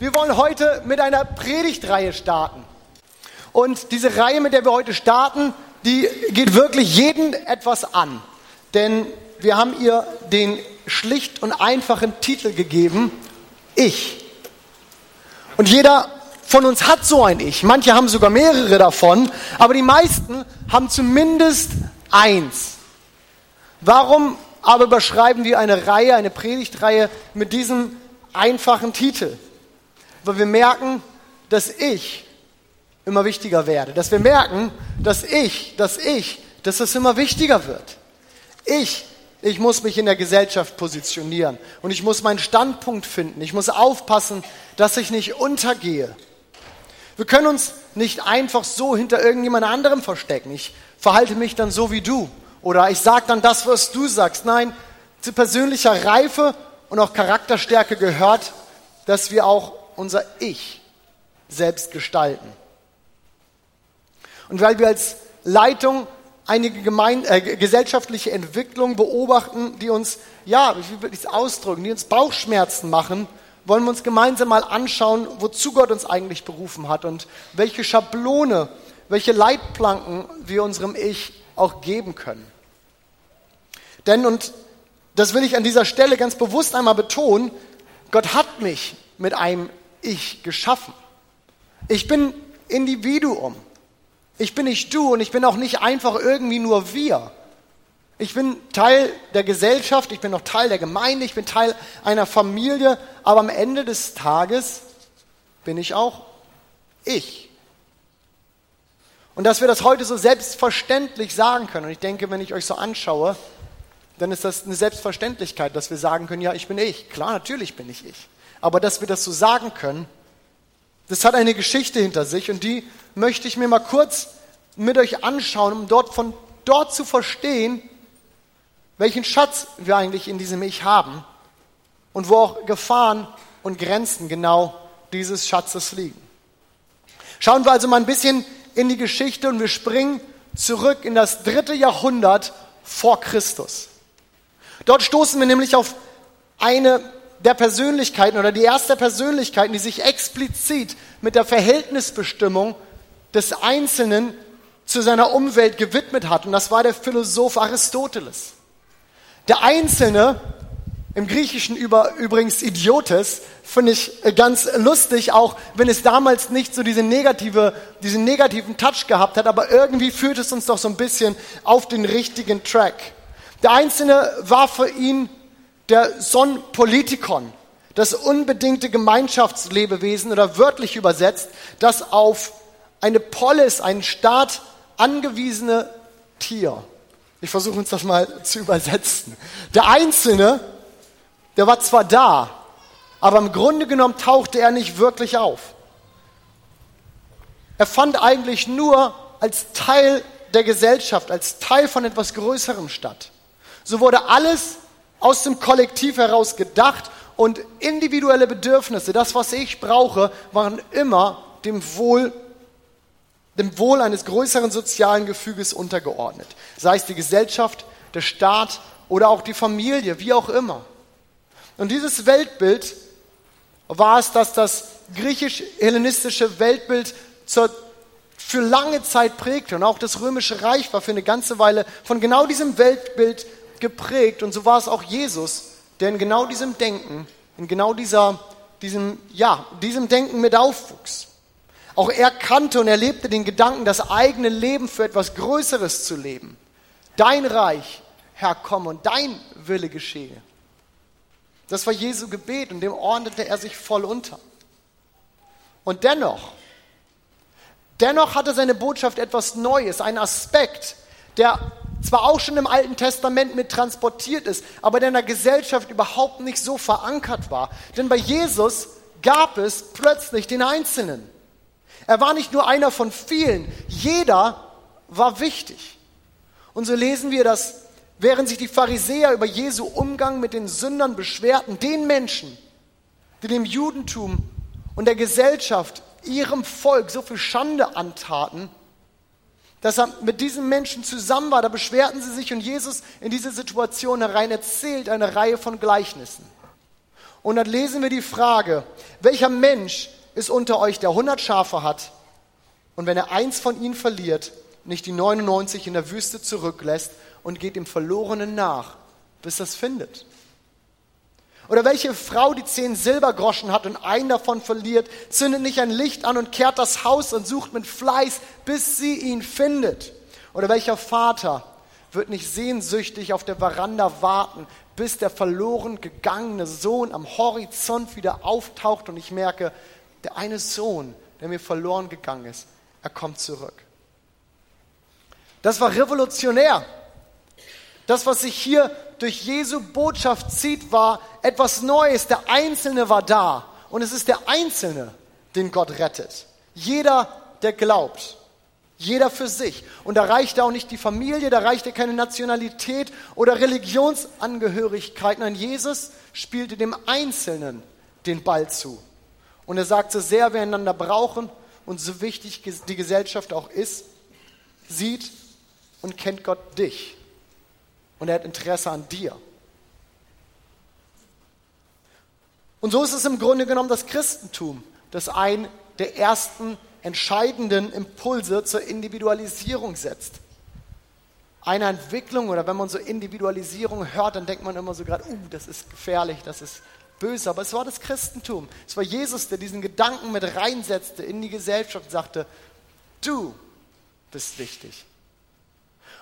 Wir wollen heute mit einer Predigtreihe starten. Und diese Reihe, mit der wir heute starten, die geht wirklich jeden etwas an. Denn wir haben ihr den schlicht und einfachen Titel gegeben, Ich. Und jeder von uns hat so ein Ich. Manche haben sogar mehrere davon, aber die meisten haben zumindest eins. Warum aber überschreiben wir eine Reihe, eine Predigtreihe mit diesem einfachen Titel? Weil wir merken, dass ich immer wichtiger werde. Dass wir merken, dass ich, dass ich, dass es immer wichtiger wird. Ich, ich muss mich in der Gesellschaft positionieren und ich muss meinen Standpunkt finden. Ich muss aufpassen, dass ich nicht untergehe. Wir können uns nicht einfach so hinter irgendjemand anderem verstecken. Ich verhalte mich dann so wie du oder ich sage dann das, was du sagst. Nein, zu persönlicher Reife und auch Charakterstärke gehört, dass wir auch unser Ich selbst gestalten. Und weil wir als Leitung einige gemein, äh, gesellschaftliche Entwicklungen beobachten, die uns, ja, wie will ich es ausdrücken, die uns Bauchschmerzen machen, wollen wir uns gemeinsam mal anschauen, wozu Gott uns eigentlich berufen hat und welche Schablone, welche Leitplanken wir unserem Ich auch geben können. Denn, und das will ich an dieser Stelle ganz bewusst einmal betonen, Gott hat mich mit einem ich geschaffen. Ich bin Individuum. Ich bin nicht du und ich bin auch nicht einfach irgendwie nur wir. Ich bin Teil der Gesellschaft, ich bin noch Teil der Gemeinde, ich bin Teil einer Familie, aber am Ende des Tages bin ich auch ich. Und dass wir das heute so selbstverständlich sagen können, und ich denke, wenn ich euch so anschaue, dann ist das eine Selbstverständlichkeit, dass wir sagen können, ja, ich bin ich. Klar, natürlich bin ich ich. Aber dass wir das so sagen können, das hat eine Geschichte hinter sich und die möchte ich mir mal kurz mit euch anschauen, um dort von dort zu verstehen, welchen Schatz wir eigentlich in diesem Ich haben und wo auch Gefahren und Grenzen genau dieses Schatzes liegen. Schauen wir also mal ein bisschen in die Geschichte und wir springen zurück in das dritte Jahrhundert vor Christus. Dort stoßen wir nämlich auf eine der Persönlichkeiten oder die erste Persönlichkeiten, die sich explizit mit der Verhältnisbestimmung des Einzelnen zu seiner Umwelt gewidmet hat. Und das war der Philosoph Aristoteles. Der Einzelne, im Griechischen über, übrigens Idiotes, finde ich ganz lustig, auch wenn es damals nicht so diese negative, diesen negativen Touch gehabt hat, aber irgendwie führt es uns doch so ein bisschen auf den richtigen Track. Der Einzelne war für ihn der Son Politikon, das unbedingte Gemeinschaftslebewesen oder wörtlich übersetzt, das auf eine Polis, einen Staat angewiesene Tier. Ich versuche uns das mal zu übersetzen. Der Einzelne, der war zwar da, aber im Grunde genommen tauchte er nicht wirklich auf. Er fand eigentlich nur als Teil der Gesellschaft, als Teil von etwas Größerem statt. So wurde alles aus dem Kollektiv heraus gedacht und individuelle Bedürfnisse, das, was ich brauche, waren immer dem Wohl, dem Wohl eines größeren sozialen Gefüges untergeordnet. Sei es die Gesellschaft, der Staat oder auch die Familie, wie auch immer. Und dieses Weltbild war es, dass das griechisch-hellenistische Weltbild zur, für lange Zeit prägte. Und auch das römische Reich war für eine ganze Weile von genau diesem Weltbild geprägt und so war es auch Jesus, der in genau diesem Denken, in genau dieser, diesem, ja, diesem Denken mit aufwuchs. Auch er kannte und erlebte den Gedanken, das eigene Leben für etwas Größeres zu leben. Dein Reich, Herr, komm und dein Wille geschehe. Das war Jesu Gebet und dem ordnete er sich voll unter. Und dennoch, dennoch hatte seine Botschaft etwas Neues, einen Aspekt, der zwar auch schon im Alten Testament mit transportiert ist, aber der in der Gesellschaft überhaupt nicht so verankert war. Denn bei Jesus gab es plötzlich den Einzelnen. Er war nicht nur einer von vielen, jeder war wichtig. Und so lesen wir, dass während sich die Pharisäer über Jesu Umgang mit den Sündern beschwerten, den Menschen, die dem Judentum und der Gesellschaft, ihrem Volk so viel Schande antaten, dass er mit diesen Menschen zusammen war. Da beschwerten sie sich und Jesus in diese Situation herein erzählt eine Reihe von Gleichnissen. Und dann lesen wir die Frage, welcher Mensch ist unter euch, der 100 Schafe hat und wenn er eins von ihnen verliert, nicht die 99 in der Wüste zurücklässt und geht dem Verlorenen nach, bis das findet. Oder welche Frau, die zehn Silbergroschen hat und einen davon verliert, zündet nicht ein Licht an und kehrt das Haus und sucht mit Fleiß, bis sie ihn findet. Oder welcher Vater wird nicht sehnsüchtig auf der Veranda warten, bis der verloren gegangene Sohn am Horizont wieder auftaucht und ich merke, der eine Sohn, der mir verloren gegangen ist, er kommt zurück. Das war revolutionär. Das, was sich hier durch Jesu Botschaft zieht, war etwas Neues. Der Einzelne war da. Und es ist der Einzelne, den Gott rettet. Jeder, der glaubt. Jeder für sich. Und da reichte auch nicht die Familie, da reichte keine Nationalität oder Religionsangehörigkeit. Nein, Jesus spielte dem Einzelnen den Ball zu. Und er sagt, so sehr wir einander brauchen und so wichtig die Gesellschaft auch ist, sieht und kennt Gott dich und er hat Interesse an dir. Und so ist es im Grunde genommen das Christentum, das ein der ersten entscheidenden Impulse zur Individualisierung setzt. Eine Entwicklung oder wenn man so Individualisierung hört, dann denkt man immer so gerade, uh, das ist gefährlich, das ist böse. Aber es war das Christentum. Es war Jesus, der diesen Gedanken mit reinsetzte in die Gesellschaft und sagte, du bist wichtig.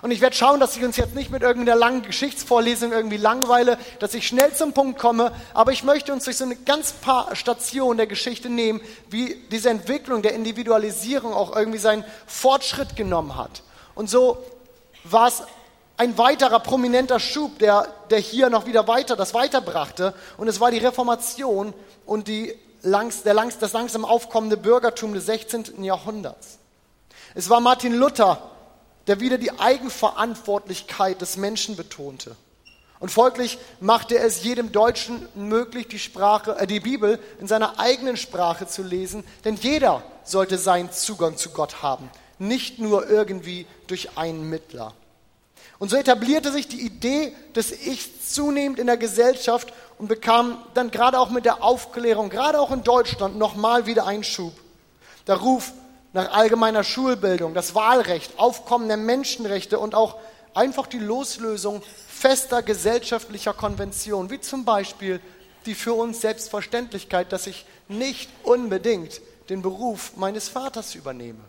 Und ich werde schauen, dass ich uns jetzt nicht mit irgendeiner langen Geschichtsvorlesung irgendwie langweile, dass ich schnell zum Punkt komme, aber ich möchte uns durch so eine ganz paar Stationen der Geschichte nehmen, wie diese Entwicklung der Individualisierung auch irgendwie seinen Fortschritt genommen hat. Und so war es ein weiterer prominenter Schub, der, der hier noch wieder weiter das weiterbrachte. Und es war die Reformation und die langs, der langs, das langsam aufkommende Bürgertum des 16. Jahrhunderts. Es war Martin Luther, der wieder die Eigenverantwortlichkeit des Menschen betonte. Und folglich machte es jedem Deutschen möglich, die, Sprache, äh, die Bibel in seiner eigenen Sprache zu lesen, denn jeder sollte seinen Zugang zu Gott haben, nicht nur irgendwie durch einen Mittler. Und so etablierte sich die Idee des Ichs zunehmend in der Gesellschaft und bekam dann gerade auch mit der Aufklärung, gerade auch in Deutschland, nochmal wieder Einschub. Der Ruf nach allgemeiner Schulbildung, das Wahlrecht, Aufkommen der Menschenrechte und auch einfach die Loslösung fester gesellschaftlicher Konventionen, wie zum Beispiel die für uns Selbstverständlichkeit, dass ich nicht unbedingt den Beruf meines Vaters übernehme,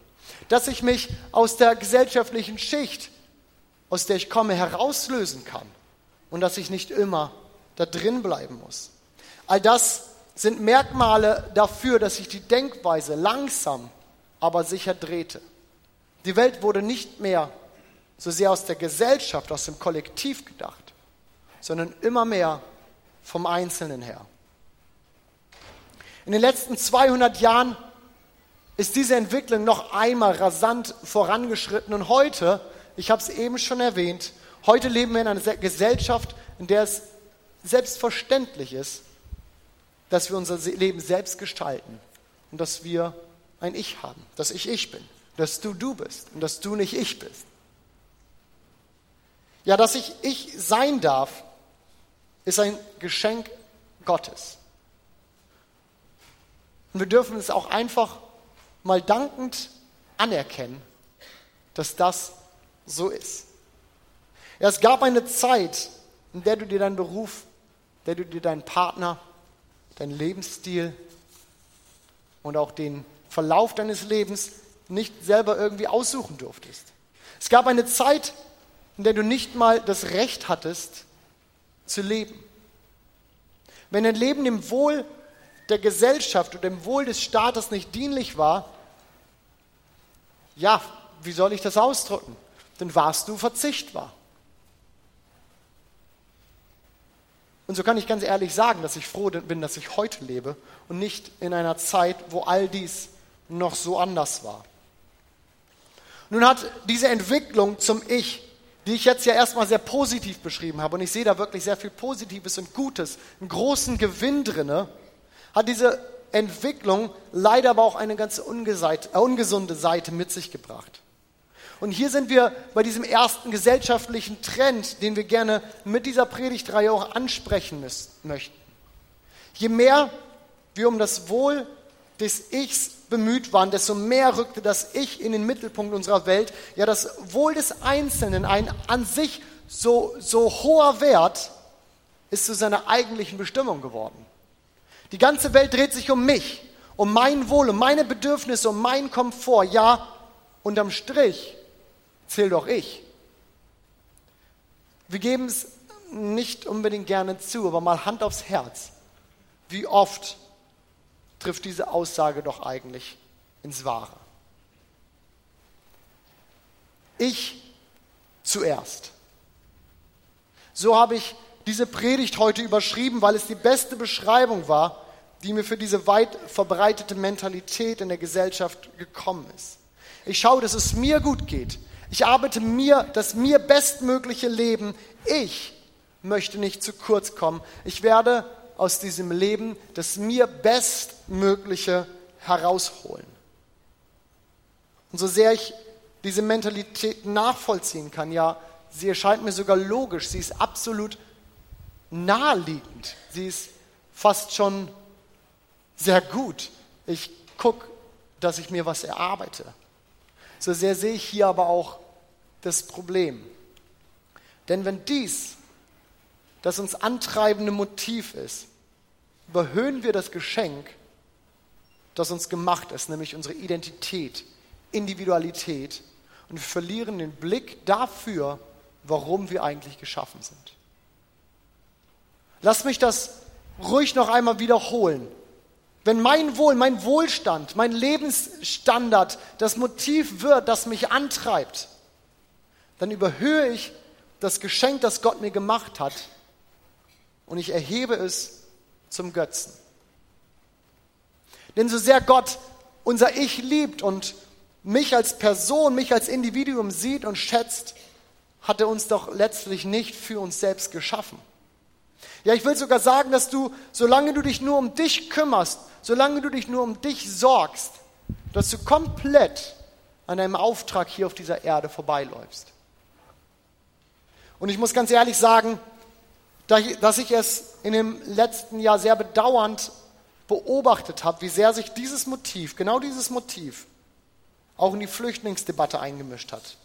dass ich mich aus der gesellschaftlichen Schicht, aus der ich komme, herauslösen kann und dass ich nicht immer da drin bleiben muss. All das sind Merkmale dafür, dass sich die Denkweise langsam aber sicher drehte. Die Welt wurde nicht mehr so sehr aus der Gesellschaft, aus dem Kollektiv gedacht, sondern immer mehr vom Einzelnen her. In den letzten 200 Jahren ist diese Entwicklung noch einmal rasant vorangeschritten und heute, ich habe es eben schon erwähnt, heute leben wir in einer Gesellschaft, in der es selbstverständlich ist, dass wir unser Leben selbst gestalten und dass wir ein Ich haben, dass ich ich bin, dass du du bist und dass du nicht ich bist. Ja, dass ich ich sein darf, ist ein Geschenk Gottes. Und wir dürfen es auch einfach mal dankend anerkennen, dass das so ist. Ja, es gab eine Zeit, in der du dir deinen Beruf, in der du dir deinen Partner, deinen Lebensstil und auch den Verlauf deines Lebens nicht selber irgendwie aussuchen durftest. Es gab eine Zeit, in der du nicht mal das Recht hattest, zu leben. Wenn dein Leben dem Wohl der Gesellschaft oder dem Wohl des Staates nicht dienlich war, ja, wie soll ich das ausdrücken? Dann warst du verzichtbar. Und so kann ich ganz ehrlich sagen, dass ich froh bin, dass ich heute lebe und nicht in einer Zeit, wo all dies noch so anders war. Nun hat diese Entwicklung zum Ich, die ich jetzt ja erstmal sehr positiv beschrieben habe, und ich sehe da wirklich sehr viel Positives und Gutes, einen großen Gewinn drinne, hat diese Entwicklung leider aber auch eine ganz äh, ungesunde Seite mit sich gebracht. Und hier sind wir bei diesem ersten gesellschaftlichen Trend, den wir gerne mit dieser Predigtreihe auch ansprechen müssen, möchten. Je mehr wir um das Wohl des Ichs bemüht waren, desto mehr rückte das Ich in den Mittelpunkt unserer Welt. Ja, das Wohl des Einzelnen, ein an sich so, so hoher Wert, ist zu seiner eigentlichen Bestimmung geworden. Die ganze Welt dreht sich um mich, um mein Wohl, um meine Bedürfnisse, um meinen Komfort. Ja, unterm Strich zähle doch ich. Wir geben es nicht unbedingt gerne zu, aber mal Hand aufs Herz. Wie oft trifft diese Aussage doch eigentlich ins Wahre? Ich zuerst. So habe ich diese Predigt heute überschrieben, weil es die beste Beschreibung war, die mir für diese weit verbreitete Mentalität in der Gesellschaft gekommen ist. Ich schaue, dass es mir gut geht. Ich arbeite mir das mir bestmögliche Leben. Ich möchte nicht zu kurz kommen. Ich werde aus diesem Leben das mir bestmögliche herausholen. Und so sehr ich diese Mentalität nachvollziehen kann, ja, sie erscheint mir sogar logisch, sie ist absolut naheliegend, sie ist fast schon sehr gut. Ich gucke, dass ich mir was erarbeite. So sehr sehe ich hier aber auch das Problem. Denn wenn dies das uns antreibende Motiv ist, überhöhen wir das Geschenk, das uns gemacht ist, nämlich unsere Identität, Individualität, und wir verlieren den Blick dafür, warum wir eigentlich geschaffen sind. Lass mich das ruhig noch einmal wiederholen. Wenn mein Wohl, mein Wohlstand, mein Lebensstandard das Motiv wird, das mich antreibt, dann überhöhe ich das Geschenk, das Gott mir gemacht hat, und ich erhebe es zum Götzen. Denn so sehr Gott unser Ich liebt und mich als Person, mich als Individuum sieht und schätzt, hat er uns doch letztlich nicht für uns selbst geschaffen. Ja, ich will sogar sagen, dass du, solange du dich nur um dich kümmerst, solange du dich nur um dich sorgst, dass du komplett an deinem Auftrag hier auf dieser Erde vorbeiläufst. Und ich muss ganz ehrlich sagen, dass ich es in dem letzten Jahr sehr bedauernd beobachtet habe, wie sehr sich dieses Motiv, genau dieses Motiv, auch in die Flüchtlingsdebatte eingemischt hat.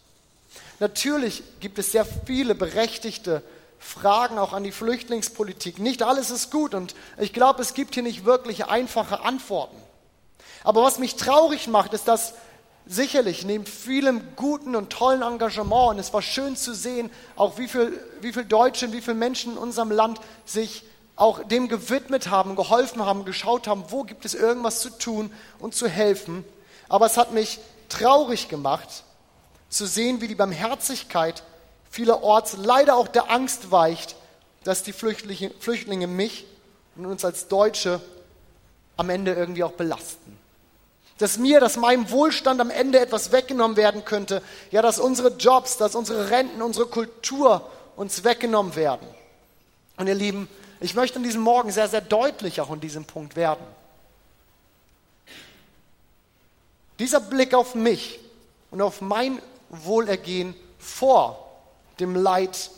Natürlich gibt es sehr viele berechtigte Fragen auch an die Flüchtlingspolitik. Nicht alles ist gut und ich glaube, es gibt hier nicht wirklich einfache Antworten. Aber was mich traurig macht, ist, dass sicherlich neben vielem guten und tollen Engagement, und es war schön zu sehen, auch wie viele wie viel Deutsche und wie viele Menschen in unserem Land sich auch dem gewidmet haben, geholfen haben, geschaut haben, wo gibt es irgendwas zu tun und zu helfen. Aber es hat mich traurig gemacht, zu sehen, wie die Barmherzigkeit vielerorts leider auch der Angst weicht, dass die Flüchtlinge, Flüchtlinge mich und uns als Deutsche am Ende irgendwie auch belasten. Dass mir, dass meinem Wohlstand am Ende etwas weggenommen werden könnte. Ja, dass unsere Jobs, dass unsere Renten, unsere Kultur uns weggenommen werden. Und ihr Lieben, ich möchte an diesem Morgen sehr, sehr deutlich auch in diesem Punkt werden. Dieser Blick auf mich und auf mein Wohlergehen vor dem Leid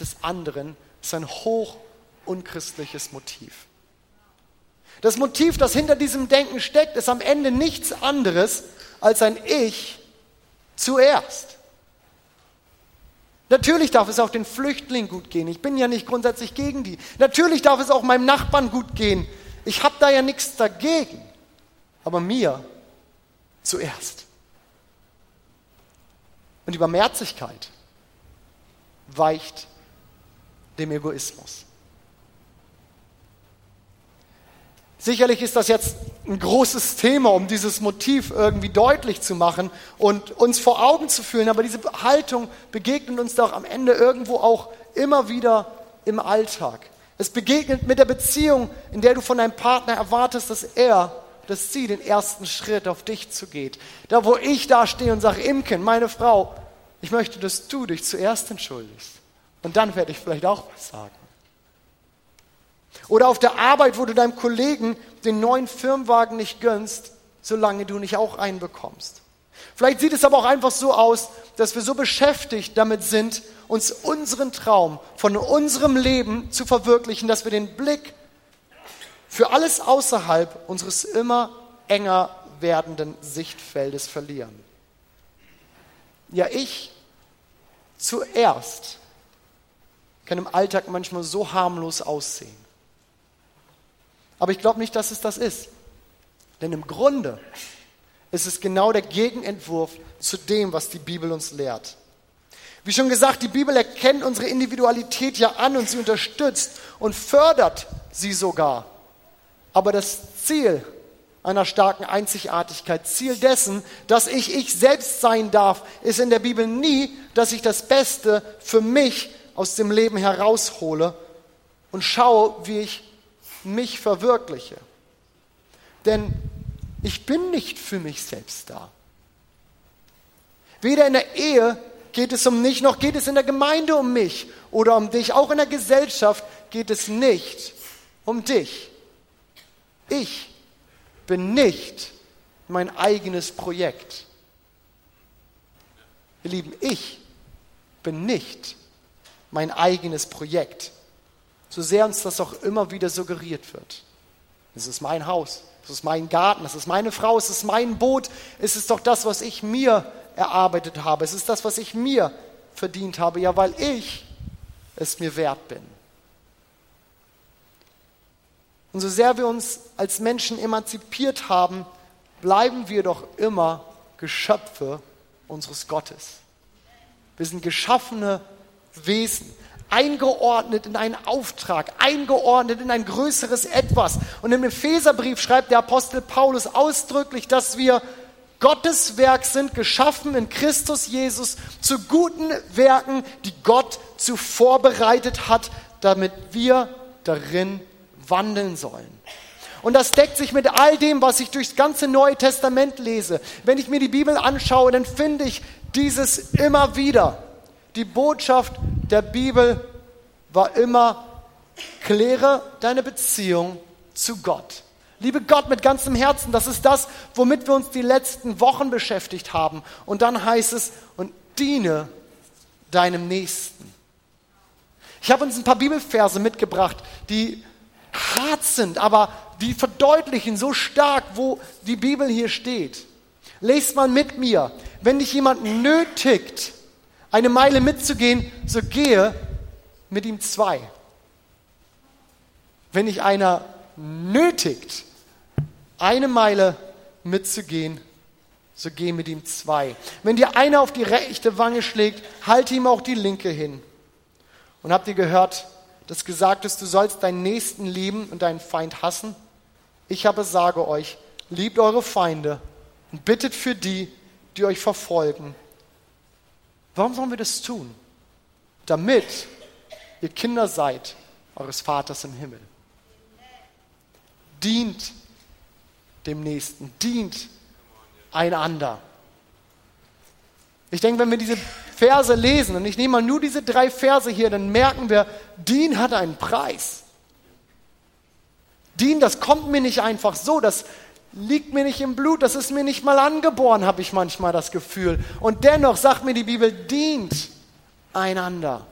des anderen ist ein hoch unchristliches Motiv. Das Motiv, das hinter diesem Denken steckt, ist am Ende nichts anderes als ein Ich zuerst. Natürlich darf es auch den Flüchtlingen gut gehen. Ich bin ja nicht grundsätzlich gegen die. Natürlich darf es auch meinem Nachbarn gut gehen. Ich habe da ja nichts dagegen. Aber mir zuerst. Und die Barmherzigkeit weicht dem Egoismus. Sicherlich ist das jetzt ein großes Thema, um dieses Motiv irgendwie deutlich zu machen und uns vor Augen zu fühlen, aber diese Haltung begegnet uns doch am Ende irgendwo auch immer wieder im Alltag. Es begegnet mit der Beziehung, in der du von deinem Partner erwartest, dass er, dass sie den ersten Schritt auf dich zugeht. Da, wo ich da stehe und sage, Imken, meine Frau, ich möchte, dass du dich zuerst entschuldigst. Und dann werde ich vielleicht auch was sagen. Oder auf der Arbeit, wo du deinem Kollegen den neuen Firmenwagen nicht gönnst, solange du nicht auch einen bekommst. Vielleicht sieht es aber auch einfach so aus, dass wir so beschäftigt damit sind, uns unseren Traum von unserem Leben zu verwirklichen, dass wir den Blick für alles außerhalb unseres immer enger werdenden Sichtfeldes verlieren. Ja, ich zuerst kann im Alltag manchmal so harmlos aussehen. Aber ich glaube nicht, dass es das ist. Denn im Grunde ist es genau der Gegenentwurf zu dem, was die Bibel uns lehrt. Wie schon gesagt, die Bibel erkennt unsere Individualität ja an und sie unterstützt und fördert sie sogar. Aber das Ziel einer starken Einzigartigkeit, Ziel dessen, dass ich ich selbst sein darf, ist in der Bibel nie, dass ich das Beste für mich aus dem Leben heraushole und schaue, wie ich mich verwirkliche. Denn ich bin nicht für mich selbst da. Weder in der Ehe geht es um mich, noch geht es in der Gemeinde um mich oder um dich. Auch in der Gesellschaft geht es nicht um dich. Ich bin nicht mein eigenes Projekt. Ihr Lieben, ich bin nicht mein eigenes Projekt. So sehr uns das auch immer wieder suggeriert wird. Es ist mein Haus, es ist mein Garten, es ist meine Frau, es ist mein Boot, es ist doch das, was ich mir erarbeitet habe, es ist das, was ich mir verdient habe, ja, weil ich es mir wert bin. Und so sehr wir uns als Menschen emanzipiert haben, bleiben wir doch immer Geschöpfe unseres Gottes. Wir sind geschaffene Wesen, eingeordnet in einen Auftrag, eingeordnet in ein größeres Etwas. Und im Epheserbrief schreibt der Apostel Paulus ausdrücklich, dass wir Gottes Werk sind, geschaffen in Christus Jesus zu guten Werken, die Gott zuvor bereitet hat, damit wir darin wandeln sollen. Und das deckt sich mit all dem, was ich durchs ganze Neue Testament lese. Wenn ich mir die Bibel anschaue, dann finde ich dieses immer wieder. Die Botschaft der Bibel war immer, kläre deine Beziehung zu Gott. Liebe Gott mit ganzem Herzen, das ist das, womit wir uns die letzten Wochen beschäftigt haben. Und dann heißt es, und diene deinem Nächsten. Ich habe uns ein paar Bibelverse mitgebracht, die hart sind, aber die verdeutlichen so stark, wo die Bibel hier steht. Lest mal mit mir. Wenn dich jemand nötigt, eine Meile mitzugehen, so gehe mit ihm zwei. Wenn dich einer nötigt, eine Meile mitzugehen, so geh mit ihm zwei. Wenn dir einer auf die rechte Wange schlägt, halte ihm auch die linke hin. Und habt ihr gehört, dass gesagt ist, du sollst deinen Nächsten lieben und deinen Feind hassen? Ich aber sage euch, liebt eure Feinde und bittet für die, die euch verfolgen. Warum sollen wir das tun? Damit ihr Kinder seid eures Vaters im Himmel. Dient dem Nächsten, dient einander. Ich denke, wenn wir diese Verse lesen, und ich nehme mal nur diese drei Verse hier, dann merken wir, Dien hat einen Preis. Dien, das kommt mir nicht einfach so, das liegt mir nicht im Blut, das ist mir nicht mal angeboren, habe ich manchmal das Gefühl. Und dennoch sagt mir die Bibel, dient einander.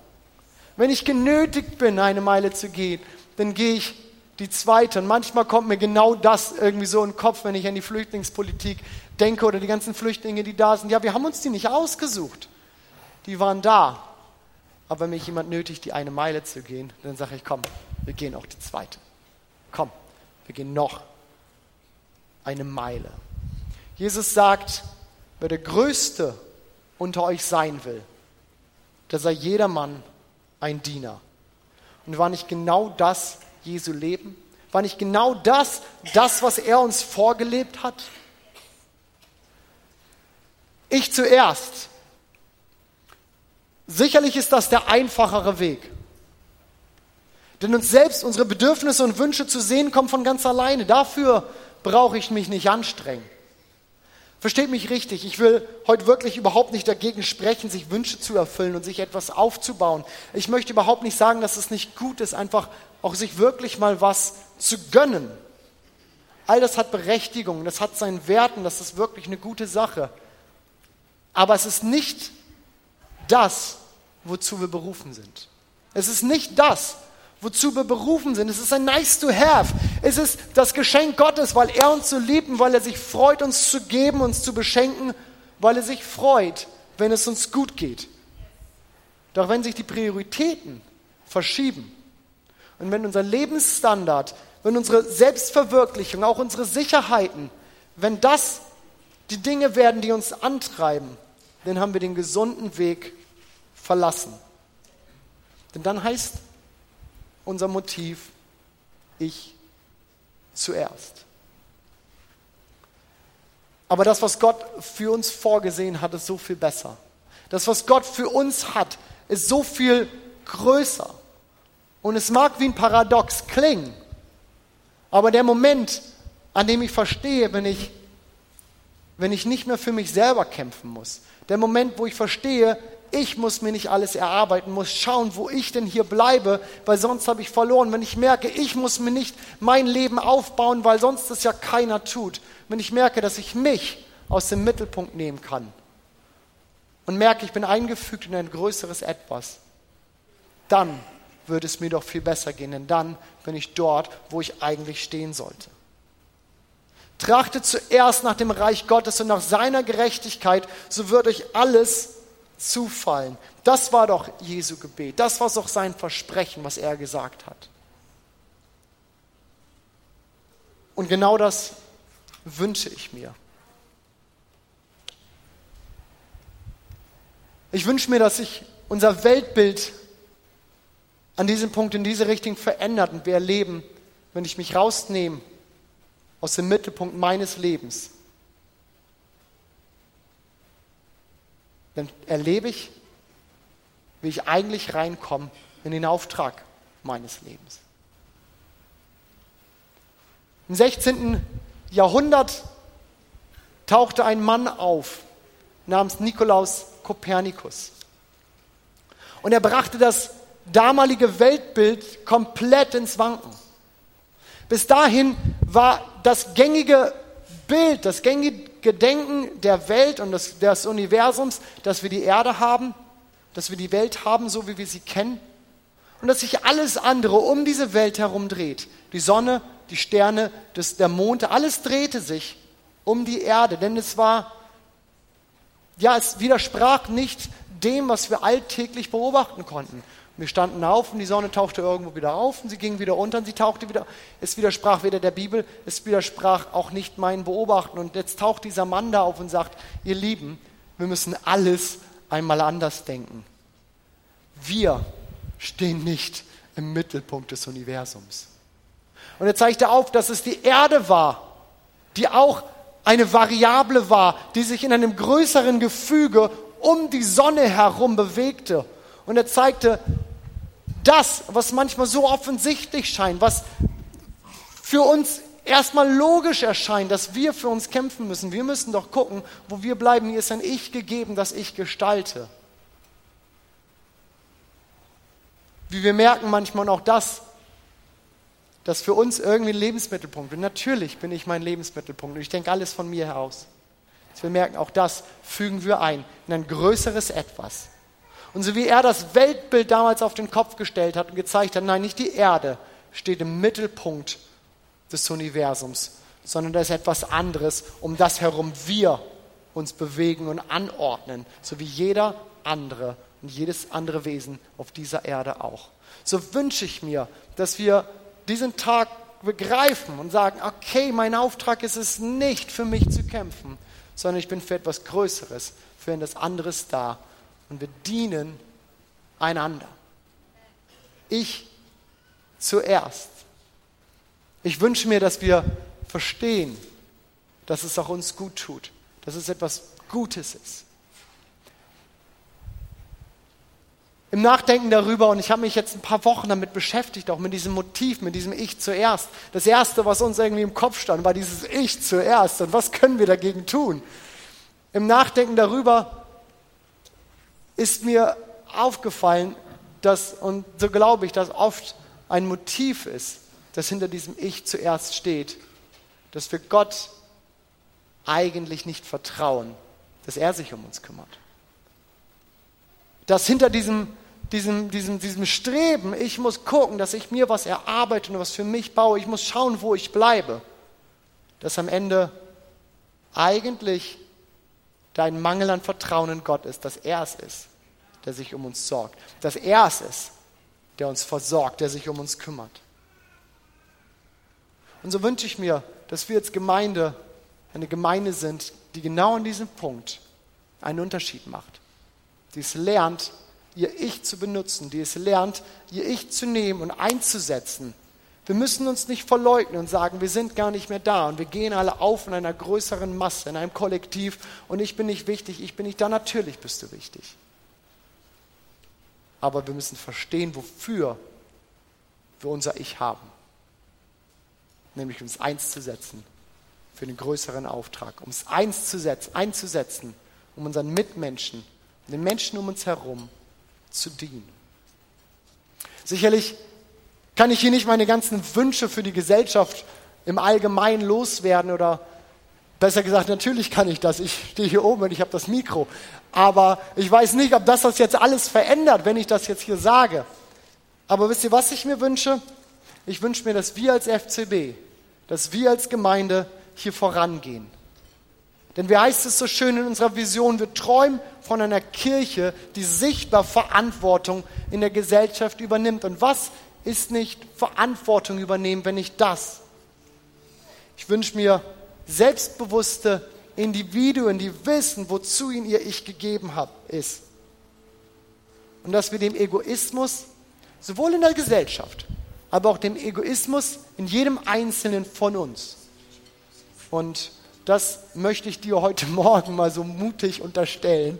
Wenn ich genötigt bin, eine Meile zu gehen, dann gehe ich die zweite. Und manchmal kommt mir genau das irgendwie so in den Kopf, wenn ich an die Flüchtlingspolitik denke oder die ganzen Flüchtlinge, die da sind. Ja, wir haben uns die nicht ausgesucht die waren da. Aber wenn mich jemand nötigt, die eine Meile zu gehen, dann sage ich, komm, wir gehen auch die zweite. Komm, wir gehen noch eine Meile. Jesus sagt, wer der Größte unter euch sein will, der sei jedermann ein Diener. Und war nicht genau das Jesu Leben? War nicht genau das, das, was er uns vorgelebt hat? Ich zuerst Sicherlich ist das der einfachere Weg. Denn uns selbst, unsere Bedürfnisse und Wünsche zu sehen, kommt von ganz alleine. Dafür brauche ich mich nicht anstrengen. Versteht mich richtig, ich will heute wirklich überhaupt nicht dagegen sprechen, sich Wünsche zu erfüllen und sich etwas aufzubauen. Ich möchte überhaupt nicht sagen, dass es nicht gut ist, einfach auch sich wirklich mal was zu gönnen. All das hat Berechtigung, das hat seinen Werten, das ist wirklich eine gute Sache. Aber es ist nicht das, wozu wir berufen sind. Es ist nicht das, wozu wir berufen sind. Es ist ein nice to have. Es ist das Geschenk Gottes, weil er uns so liebt und weil er sich freut, uns zu geben, uns zu beschenken, weil er sich freut, wenn es uns gut geht. Doch wenn sich die Prioritäten verschieben und wenn unser Lebensstandard, wenn unsere Selbstverwirklichung, auch unsere Sicherheiten, wenn das die Dinge werden, die uns antreiben, dann haben wir den gesunden Weg verlassen. Denn dann heißt unser Motiv, ich zuerst. Aber das, was Gott für uns vorgesehen hat, ist so viel besser. Das, was Gott für uns hat, ist so viel größer. Und es mag wie ein Paradox klingen, aber der Moment, an dem ich verstehe, wenn ich, wenn ich nicht mehr für mich selber kämpfen muss, der Moment, wo ich verstehe, ich muss mir nicht alles erarbeiten, muss schauen, wo ich denn hier bleibe, weil sonst habe ich verloren. Wenn ich merke, ich muss mir nicht mein Leben aufbauen, weil sonst das ja keiner tut. Wenn ich merke, dass ich mich aus dem Mittelpunkt nehmen kann und merke, ich bin eingefügt in ein größeres Etwas, dann würde es mir doch viel besser gehen, denn dann bin ich dort, wo ich eigentlich stehen sollte. Trachtet zuerst nach dem Reich Gottes und nach seiner Gerechtigkeit, so wird euch alles zufallen. Das war doch Jesu Gebet. Das war doch sein Versprechen, was er gesagt hat. Und genau das wünsche ich mir. Ich wünsche mir, dass sich unser Weltbild an diesem Punkt in diese Richtung verändert und wir erleben, wenn ich mich rausnehme aus dem Mittelpunkt meines Lebens, dann erlebe ich, wie ich eigentlich reinkomme in den Auftrag meines Lebens. Im 16. Jahrhundert tauchte ein Mann auf namens Nikolaus Kopernikus. Und er brachte das damalige Weltbild komplett ins Wanken. Bis dahin war das gängige Bild, das gängige Denken der Welt und des, des Universums, dass wir die Erde haben, dass wir die Welt haben, so wie wir sie kennen, und dass sich alles andere um diese Welt herum dreht. Die Sonne, die Sterne, das, der Mond, alles drehte sich um die Erde, denn es war, ja, es widersprach nicht dem, was wir alltäglich beobachten konnten. Wir standen auf und die Sonne tauchte irgendwo wieder auf und sie ging wieder unter und sie tauchte wieder. Es widersprach weder der Bibel, es widersprach auch nicht meinen Beobachten. Und jetzt taucht dieser Mann da auf und sagt, ihr Lieben, wir müssen alles einmal anders denken. Wir stehen nicht im Mittelpunkt des Universums. Und er zeigte auf, dass es die Erde war, die auch eine Variable war, die sich in einem größeren Gefüge um die Sonne herum bewegte. Und er zeigte, das, was manchmal so offensichtlich scheint, was für uns erstmal logisch erscheint, dass wir für uns kämpfen müssen. Wir müssen doch gucken, wo wir bleiben. Hier ist ein Ich gegeben, das ich gestalte. Wie wir merken manchmal auch das, dass für uns irgendwie ein Lebensmittelpunkt ist. Natürlich bin ich mein Lebensmittelpunkt und ich denke alles von mir heraus. Dass wir merken, auch das fügen wir ein in ein größeres Etwas. Und so wie er das Weltbild damals auf den Kopf gestellt hat und gezeigt hat, nein, nicht die Erde steht im Mittelpunkt des Universums, sondern da ist etwas anderes, um das herum wir uns bewegen und anordnen, so wie jeder andere und jedes andere Wesen auf dieser Erde auch. So wünsche ich mir, dass wir diesen Tag begreifen und sagen, okay, mein Auftrag ist es nicht, für mich zu kämpfen, sondern ich bin für etwas Größeres, für etwas anderes da und wir dienen einander. Ich zuerst. Ich wünsche mir, dass wir verstehen, dass es auch uns gut tut, dass es etwas Gutes ist. Im Nachdenken darüber, und ich habe mich jetzt ein paar Wochen damit beschäftigt, auch mit diesem Motiv, mit diesem Ich zuerst. Das Erste, was uns irgendwie im Kopf stand, war dieses Ich zuerst. Und was können wir dagegen tun? Im Nachdenken darüber ist mir aufgefallen, dass, und so glaube ich, dass oft ein Motiv ist, das hinter diesem Ich zuerst steht, dass wir Gott eigentlich nicht vertrauen, dass er sich um uns kümmert. Dass hinter diesem diesem, diesem, diesem Streben, ich muss gucken, dass ich mir was erarbeite und was für mich baue, ich muss schauen, wo ich bleibe, dass am Ende eigentlich dein Mangel an Vertrauen in Gott ist, dass er es ist, der sich um uns sorgt, dass er es ist, der uns versorgt, der sich um uns kümmert. Und so wünsche ich mir, dass wir als Gemeinde eine Gemeinde sind, die genau an diesem Punkt einen Unterschied macht. Die es lernt, ihr Ich zu benutzen, die es lernt, ihr Ich zu nehmen und einzusetzen. Wir müssen uns nicht verleugnen und sagen, wir sind gar nicht mehr da und wir gehen alle auf in einer größeren Masse, in einem Kollektiv und ich bin nicht wichtig, ich bin nicht da. Natürlich bist du wichtig. Aber wir müssen verstehen, wofür wir unser Ich haben. Nämlich uns eins zu setzen für den größeren Auftrag, um es eins zu setzen, einzusetzen, um unseren Mitmenschen, den Menschen um uns herum zu dienen. Sicherlich kann ich hier nicht meine ganzen Wünsche für die Gesellschaft im Allgemeinen loswerden oder besser gesagt, natürlich kann ich das. Ich stehe hier oben und ich habe das Mikro. Aber ich weiß nicht, ob das das jetzt alles verändert, wenn ich das jetzt hier sage. Aber wisst ihr, was ich mir wünsche? Ich wünsche mir, dass wir als FCB, dass wir als Gemeinde hier vorangehen. Denn wie heißt es so schön in unserer Vision, wir träumen von einer Kirche, die sichtbar Verantwortung in der Gesellschaft übernimmt. Und was ist nicht Verantwortung übernehmen, wenn nicht das? Ich wünsche mir selbstbewusste Individuen, die wissen, wozu ihnen ihr Ich gegeben hat, ist. Und dass wir dem Egoismus, sowohl in der Gesellschaft, aber auch dem Egoismus in jedem Einzelnen von uns. Und das möchte ich dir heute Morgen mal so mutig unterstellen.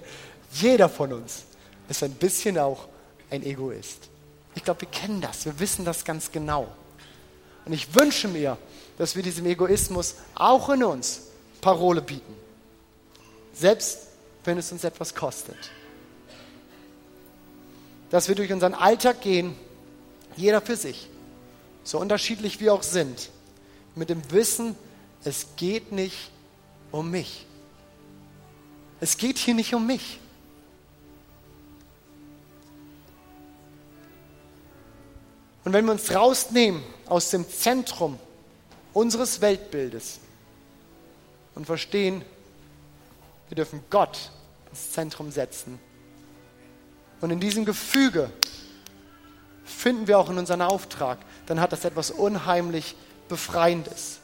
Jeder von uns ist ein bisschen auch ein Egoist. Ich glaube, wir kennen das, wir wissen das ganz genau. Und ich wünsche mir, dass wir diesem Egoismus auch in uns Parole bieten. Selbst wenn es uns etwas kostet. Dass wir durch unseren Alltag gehen, jeder für sich, so unterschiedlich wir auch sind, mit dem Wissen, es geht nicht um mich. Es geht hier nicht um mich. Und wenn wir uns rausnehmen aus dem Zentrum unseres Weltbildes und verstehen, wir dürfen Gott ins Zentrum setzen. Und in diesem Gefüge finden wir auch in unseren Auftrag, dann hat das etwas unheimlich Befreiendes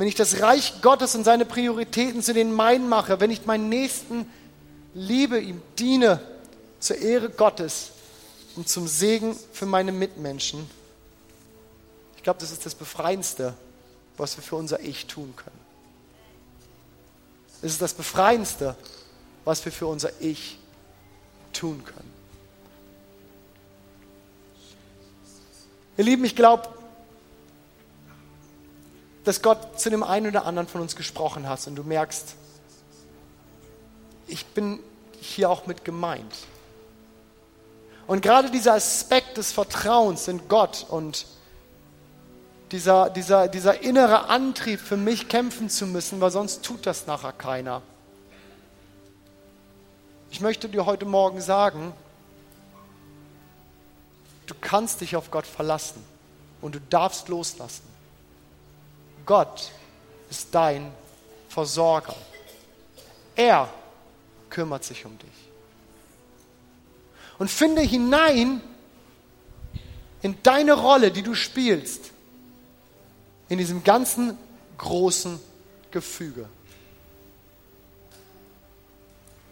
wenn ich das Reich Gottes und seine Prioritäten zu den meinen mache, wenn ich meinen Nächsten liebe, ihm diene, zur Ehre Gottes und zum Segen für meine Mitmenschen, ich glaube, das ist das Befreiendste, was wir für unser Ich tun können. Es ist das Befreiendste, was wir für unser Ich tun können. Ihr Lieben, ich glaube, dass Gott zu dem einen oder anderen von uns gesprochen hat und du merkst, ich bin hier auch mit gemeint. Und gerade dieser Aspekt des Vertrauens in Gott und dieser, dieser, dieser innere Antrieb für mich kämpfen zu müssen, weil sonst tut das nachher keiner. Ich möchte dir heute Morgen sagen, du kannst dich auf Gott verlassen und du darfst loslassen. Gott ist dein Versorger. Er kümmert sich um dich. Und finde hinein in deine Rolle, die du spielst, in diesem ganzen großen Gefüge.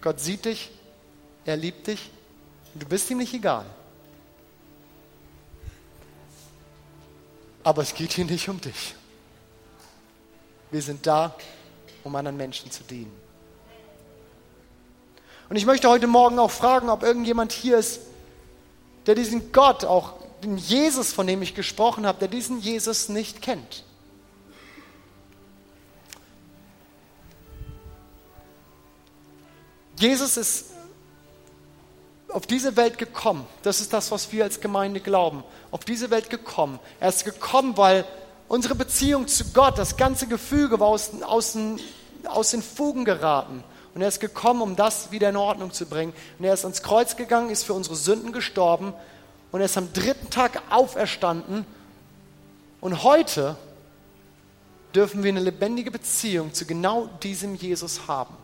Gott sieht dich, er liebt dich, du bist ihm nicht egal. Aber es geht hier nicht um dich. Wir sind da, um anderen Menschen zu dienen. Und ich möchte heute Morgen auch fragen, ob irgendjemand hier ist, der diesen Gott, auch den Jesus, von dem ich gesprochen habe, der diesen Jesus nicht kennt. Jesus ist auf diese Welt gekommen. Das ist das, was wir als Gemeinde glauben. Auf diese Welt gekommen. Er ist gekommen, weil Unsere Beziehung zu Gott, das ganze Gefüge war aus, aus, aus den Fugen geraten. Und er ist gekommen, um das wieder in Ordnung zu bringen. Und er ist ans Kreuz gegangen, ist für unsere Sünden gestorben und er ist am dritten Tag auferstanden. Und heute dürfen wir eine lebendige Beziehung zu genau diesem Jesus haben.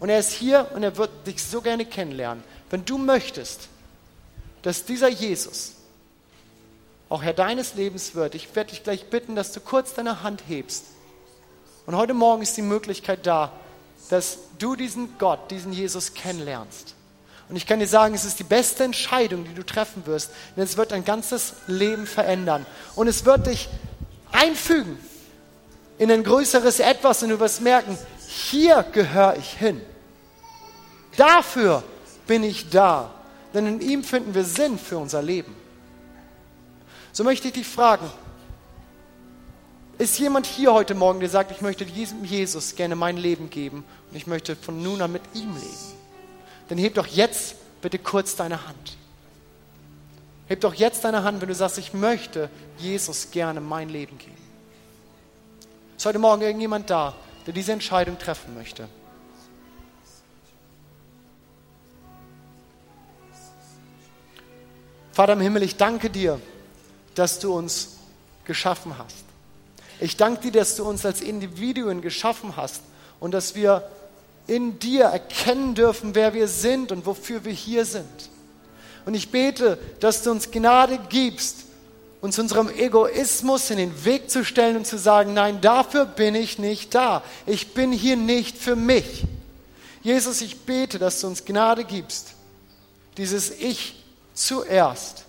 Und er ist hier und er wird dich so gerne kennenlernen. Wenn du möchtest, dass dieser Jesus auch Herr deines Lebens wird, ich werde dich gleich bitten, dass du kurz deine Hand hebst. Und heute Morgen ist die Möglichkeit da, dass du diesen Gott, diesen Jesus kennenlernst. Und ich kann dir sagen, es ist die beste Entscheidung, die du treffen wirst, denn es wird dein ganzes Leben verändern. Und es wird dich einfügen in ein größeres Etwas und du wirst merken, hier gehöre ich hin. Dafür bin ich da, denn in ihm finden wir Sinn für unser Leben. So möchte ich dich fragen, ist jemand hier heute Morgen, der sagt, ich möchte diesem Jesus gerne mein Leben geben und ich möchte von nun an mit ihm leben? Dann heb doch jetzt bitte kurz deine Hand. Heb doch jetzt deine Hand, wenn du sagst, ich möchte Jesus gerne mein Leben geben. Ist heute Morgen irgendjemand da, der diese Entscheidung treffen möchte? Vater im Himmel, ich danke dir, dass du uns geschaffen hast. Ich danke dir, dass du uns als Individuen geschaffen hast und dass wir in dir erkennen dürfen, wer wir sind und wofür wir hier sind. Und ich bete, dass du uns Gnade gibst, uns unserem Egoismus in den Weg zu stellen und zu sagen, nein, dafür bin ich nicht da. Ich bin hier nicht für mich. Jesus, ich bete, dass du uns Gnade gibst, dieses Ich zuerst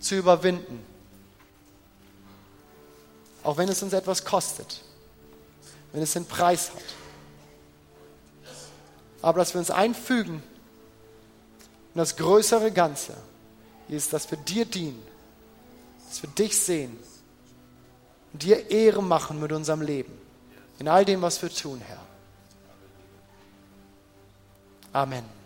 zu überwinden auch wenn es uns etwas kostet, wenn es einen Preis hat. Aber dass wir uns einfügen in das größere Ganze, ist, dass wir dir dienen, dass wir dich sehen und dir Ehre machen mit unserem Leben, in all dem, was wir tun, Herr. Amen.